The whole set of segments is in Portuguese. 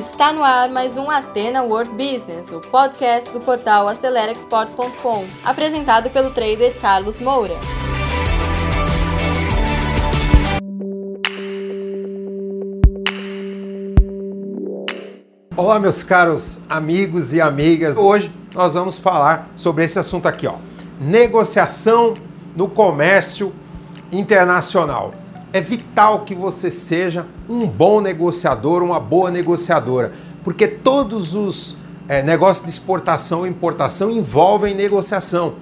Está no ar mais um Atena World Business, o podcast do portal AceleraExport.com, apresentado pelo trader Carlos Moura. Olá, meus caros amigos e amigas. Hoje nós vamos falar sobre esse assunto aqui, ó. Negociação no comércio internacional. É vital que você seja um bom negociador, uma boa negociadora, porque todos os é, negócios de exportação e importação envolvem negociação.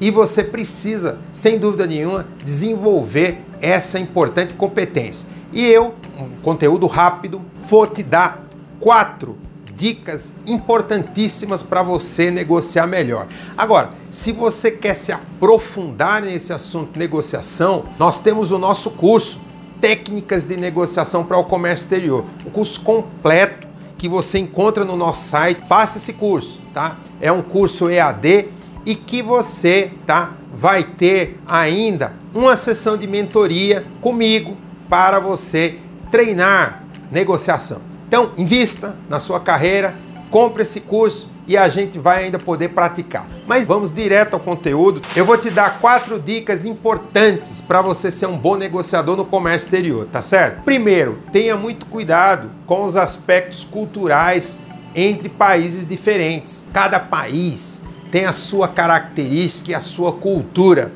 E você precisa, sem dúvida nenhuma, desenvolver essa importante competência. E eu, um conteúdo rápido, vou te dar quatro dicas importantíssimas para você negociar melhor. Agora, se você quer se aprofundar nesse assunto de negociação, nós temos o nosso curso Técnicas de Negociação para o Comércio Exterior, o curso completo que você encontra no nosso site. Faça esse curso, tá? É um curso EAD e que você, tá, vai ter ainda uma sessão de mentoria comigo para você treinar negociação. Então, invista na sua carreira, compre esse curso e a gente vai ainda poder praticar. Mas vamos direto ao conteúdo. Eu vou te dar quatro dicas importantes para você ser um bom negociador no comércio exterior, tá certo? Primeiro, tenha muito cuidado com os aspectos culturais entre países diferentes. Cada país tem a sua característica e a sua cultura.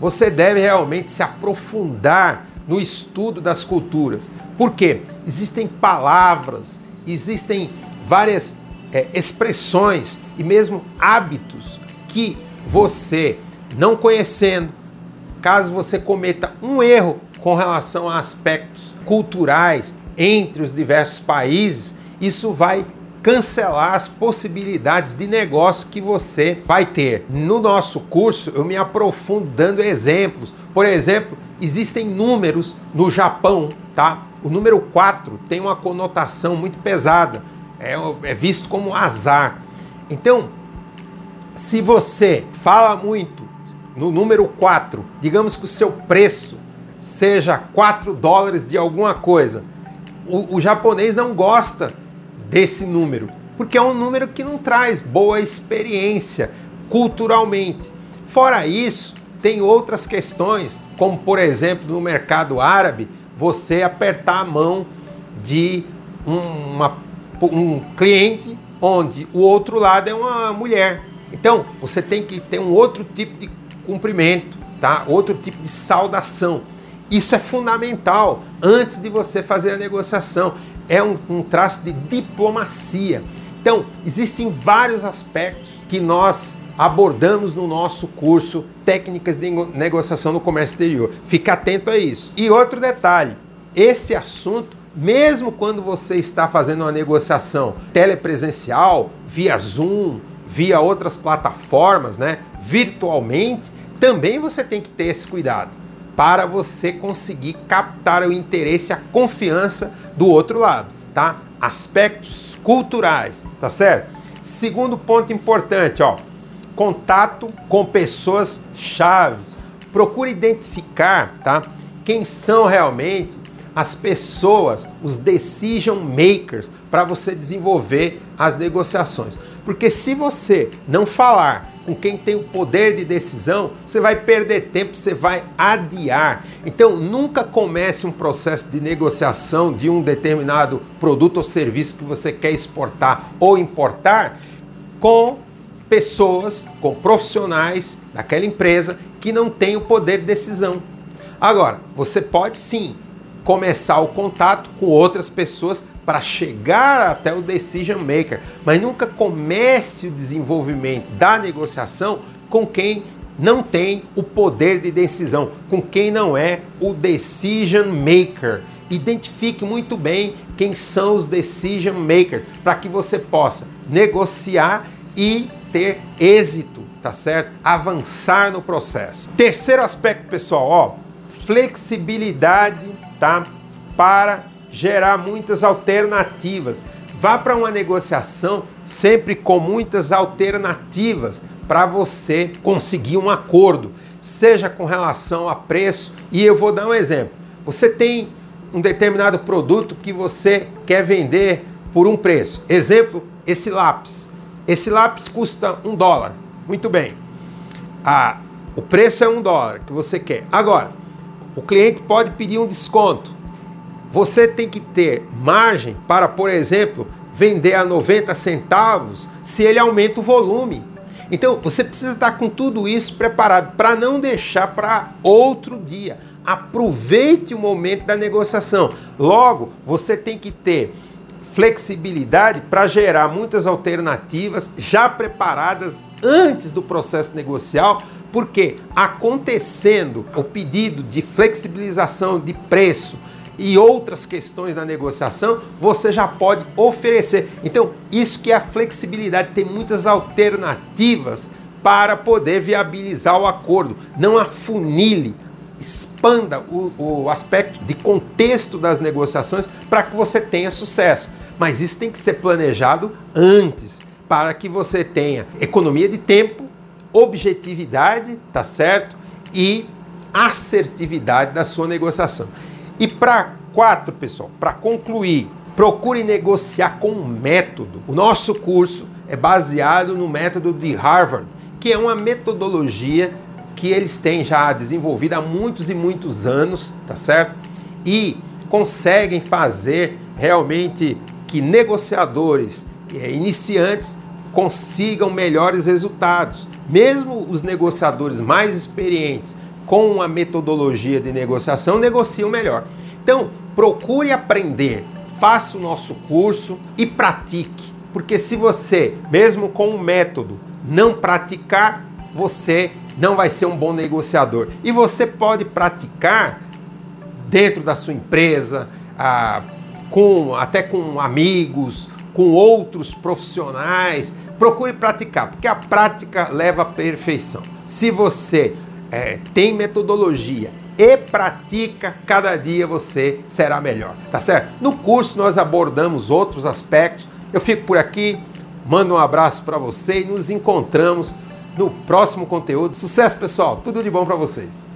Você deve realmente se aprofundar no estudo das culturas. Por quê? Existem palavras, existem várias é, expressões e mesmo hábitos que você, não conhecendo, caso você cometa um erro com relação a aspectos culturais entre os diversos países, isso vai cancelar as possibilidades de negócio que você vai ter. No nosso curso, eu me aprofundo dando exemplos. Por exemplo, existem números no Japão, tá? O número 4 tem uma conotação muito pesada, é, é visto como azar. Então, se você fala muito no número 4, digamos que o seu preço seja 4 dólares de alguma coisa, o, o japonês não gosta desse número, porque é um número que não traz boa experiência culturalmente. Fora isso, tem outras questões, como por exemplo no mercado árabe, você apertar a mão de uma, um cliente onde o outro lado é uma mulher. Então, você tem que ter um outro tipo de cumprimento, tá? Outro tipo de saudação. Isso é fundamental antes de você fazer a negociação é um, um traço de diplomacia. Então, existem vários aspectos que nós abordamos no nosso curso Técnicas de Negociação no Comércio Exterior. Fica atento a isso. E outro detalhe: esse assunto, mesmo quando você está fazendo uma negociação telepresencial, via Zoom, via outras plataformas, né, virtualmente, também você tem que ter esse cuidado para você conseguir captar o interesse, a confiança do outro lado, tá? Aspectos culturais, tá certo? Segundo ponto importante, ó, contato com pessoas chaves. Procure identificar, tá? Quem são realmente as pessoas, os decision makers, para você desenvolver as negociações. Porque se você não falar com quem tem o poder de decisão, você vai perder tempo, você vai adiar. Então, nunca comece um processo de negociação de um determinado produto ou serviço que você quer exportar ou importar com pessoas, com profissionais daquela empresa que não têm o poder de decisão. Agora, você pode sim começar o contato com outras pessoas para chegar até o decision maker, mas nunca comece o desenvolvimento da negociação com quem não tem o poder de decisão, com quem não é o decision maker. Identifique muito bem quem são os decision makers para que você possa negociar e ter êxito, tá certo? Avançar no processo. Terceiro aspecto, pessoal, ó, flexibilidade, tá? Para gerar muitas alternativas. Vá para uma negociação sempre com muitas alternativas para você conseguir um acordo, seja com relação a preço. E eu vou dar um exemplo. Você tem um determinado produto que você quer vender por um preço. Exemplo, esse lápis. Esse lápis custa um dólar. Muito bem. Ah, o preço é um dólar que você quer. Agora, o cliente pode pedir um desconto. Você tem que ter margem para, por exemplo, vender a 90 centavos se ele aumenta o volume. Então, você precisa estar com tudo isso preparado para não deixar para outro dia. Aproveite o momento da negociação. Logo, você tem que ter flexibilidade para gerar muitas alternativas já preparadas antes do processo negocial, porque acontecendo o pedido de flexibilização de preço e outras questões da negociação, você já pode oferecer. Então, isso que é a flexibilidade, tem muitas alternativas para poder viabilizar o acordo. Não afunile, expanda o, o aspecto de contexto das negociações para que você tenha sucesso. Mas isso tem que ser planejado antes, para que você tenha economia de tempo, objetividade, tá certo? E assertividade da sua negociação. E para quatro, pessoal, para concluir, procure negociar com método. O nosso curso é baseado no método de Harvard, que é uma metodologia que eles têm já desenvolvida há muitos e muitos anos, tá certo? E conseguem fazer realmente que negociadores é, iniciantes consigam melhores resultados. Mesmo os negociadores mais experientes com uma metodologia de negociação negociam melhor. Então, procure aprender, faça o nosso curso e pratique, porque se você, mesmo com o método, não praticar, você não vai ser um bom negociador. E você pode praticar dentro da sua empresa, ah, com, até com amigos, com outros profissionais. Procure praticar, porque a prática leva à perfeição. Se você é, tem metodologia e pratica, cada dia você será melhor, tá certo? No curso nós abordamos outros aspectos. Eu fico por aqui, mando um abraço para você e nos encontramos no próximo conteúdo. Sucesso, pessoal! Tudo de bom para vocês!